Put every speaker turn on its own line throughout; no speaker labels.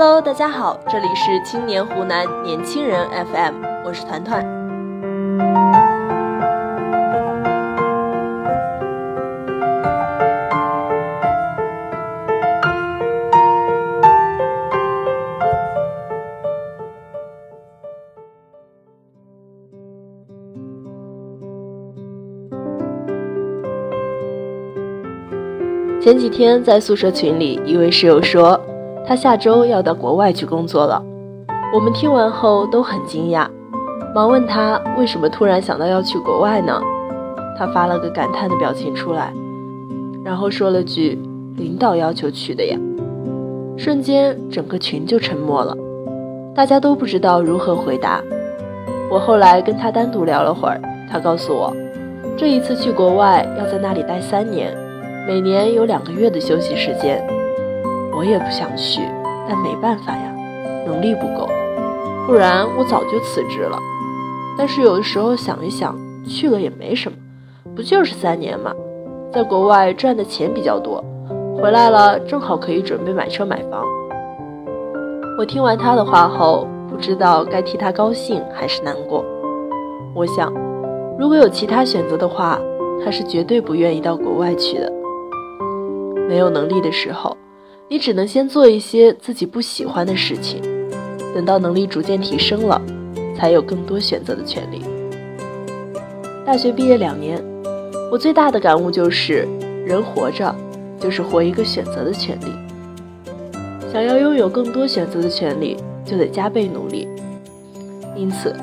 Hello，大家好，这里是青年湖南年轻人 FM，我是团团。前几天在宿舍群里，一位室友说。他下周要到国外去工作了，我们听完后都很惊讶，忙问他为什么突然想到要去国外呢？他发了个感叹的表情出来，然后说了句：“领导要求去的呀。”瞬间整个群就沉默了，大家都不知道如何回答。我后来跟他单独聊了会儿，他告诉我，这一次去国外要在那里待三年，每年有两个月的休息时间。我也不想去，但没办法呀，能力不够，不然我早就辞职了。但是有的时候想一想，去了也没什么，不就是三年嘛，在国外赚的钱比较多，回来了正好可以准备买车买房。我听完他的话后，不知道该替他高兴还是难过。我想，如果有其他选择的话，他是绝对不愿意到国外去的。没有能力的时候。你只能先做一些自己不喜欢的事情，等到能力逐渐提升了，才有更多选择的权利。大学毕业两年，我最大的感悟就是，人活着就是活一个选择的权利。想要拥有更多选择的权利，就得加倍努力。因此，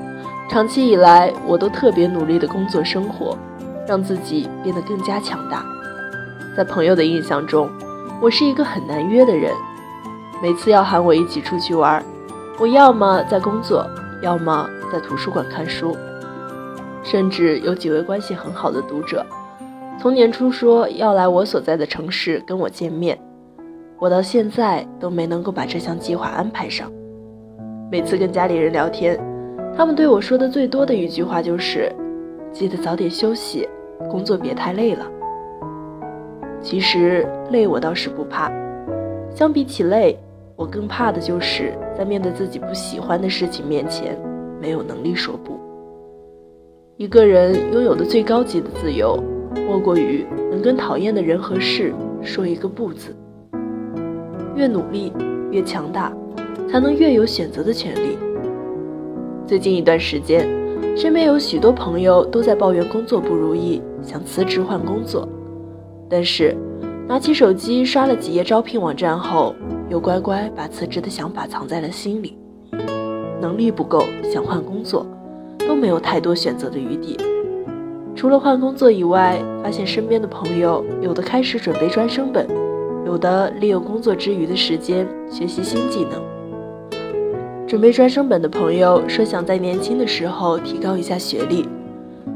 长期以来我都特别努力的工作生活，让自己变得更加强大。在朋友的印象中。我是一个很难约的人，每次要喊我一起出去玩，我要么在工作，要么在图书馆看书。甚至有几位关系很好的读者，从年初说要来我所在的城市跟我见面，我到现在都没能够把这项计划安排上。每次跟家里人聊天，他们对我说的最多的一句话就是：“记得早点休息，工作别太累了。”其实累我倒是不怕，相比起累，我更怕的就是在面对自己不喜欢的事情面前，没有能力说不。一个人拥有的最高级的自由，莫过于能跟讨厌的人和事说一个不字。越努力越强大，才能越有选择的权利。最近一段时间，身边有许多朋友都在抱怨工作不如意，想辞职换工作。但是，拿起手机刷了几页招聘网站后，又乖乖把辞职的想法藏在了心里。能力不够，想换工作，都没有太多选择的余地。除了换工作以外，发现身边的朋友有的开始准备专升本，有的利用工作之余的时间学习新技能。准备专升本的朋友说，想在年轻的时候提高一下学历。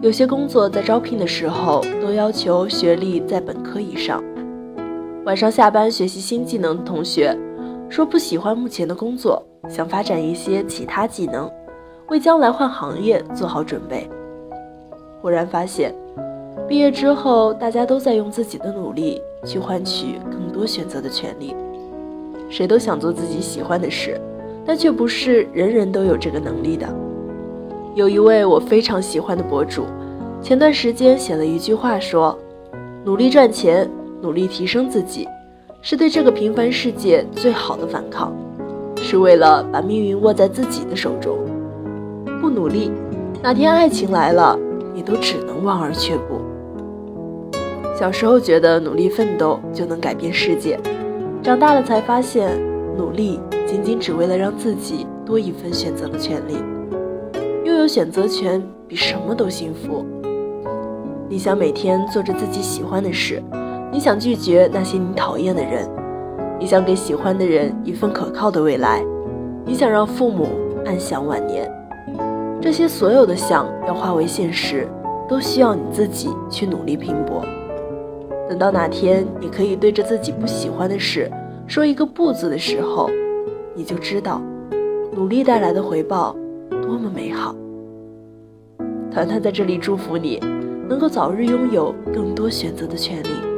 有些工作在招聘的时候都要求学历在本科以上。晚上下班学习新技能的同学说不喜欢目前的工作，想发展一些其他技能，为将来换行业做好准备。忽然发现，毕业之后大家都在用自己的努力去换取更多选择的权利。谁都想做自己喜欢的事，但却不是人人都有这个能力的。有一位我非常喜欢的博主，前段时间写了一句话说：“努力赚钱，努力提升自己，是对这个平凡世界最好的反抗，是为了把命运握在自己的手中。不努力，哪天爱情来了，你都只能望而却步。”小时候觉得努力奋斗就能改变世界，长大了才发现，努力仅仅只为了让自己多一份选择的权利。有选择权比什么都幸福。你想每天做着自己喜欢的事，你想拒绝那些你讨厌的人，你想给喜欢的人一份可靠的未来，你想让父母安享晚年。这些所有的想要化为现实，都需要你自己去努力拼搏。等到哪天你可以对着自己不喜欢的事说一个不字的时候，你就知道，努力带来的回报。多么美好！团团在这里祝福你，能够早日拥有更多选择的权利。